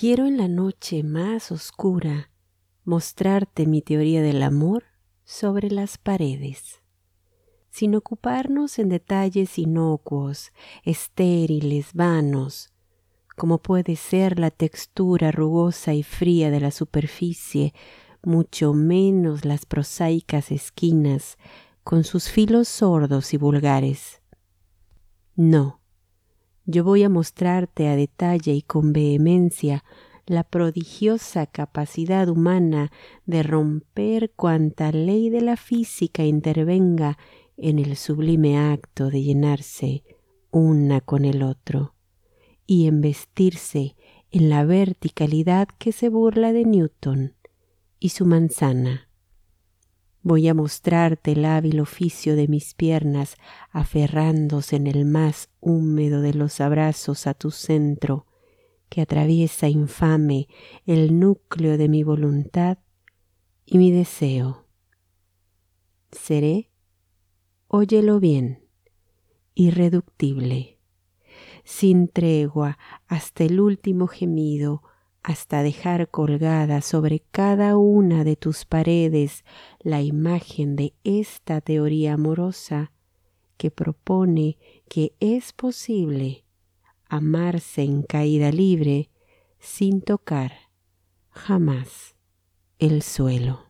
Quiero en la noche más oscura mostrarte mi teoría del amor sobre las paredes, sin ocuparnos en detalles inocuos, estériles, vanos, como puede ser la textura rugosa y fría de la superficie, mucho menos las prosaicas esquinas con sus filos sordos y vulgares. No, yo voy a mostrarte a detalle y con vehemencia la prodigiosa capacidad humana de romper cuanta ley de la física intervenga en el sublime acto de llenarse una con el otro y embestirse en la verticalidad que se burla de Newton y su manzana. Voy a mostrarte el hábil oficio de mis piernas aferrándose en el más húmedo de los abrazos a tu centro, que atraviesa infame el núcleo de mi voluntad y mi deseo. Seré, óyelo bien, irreductible sin tregua hasta el último gemido, hasta dejar colgada sobre cada una de tus paredes la imagen de esta teoría amorosa que propone que es posible amarse en caída libre sin tocar jamás el suelo.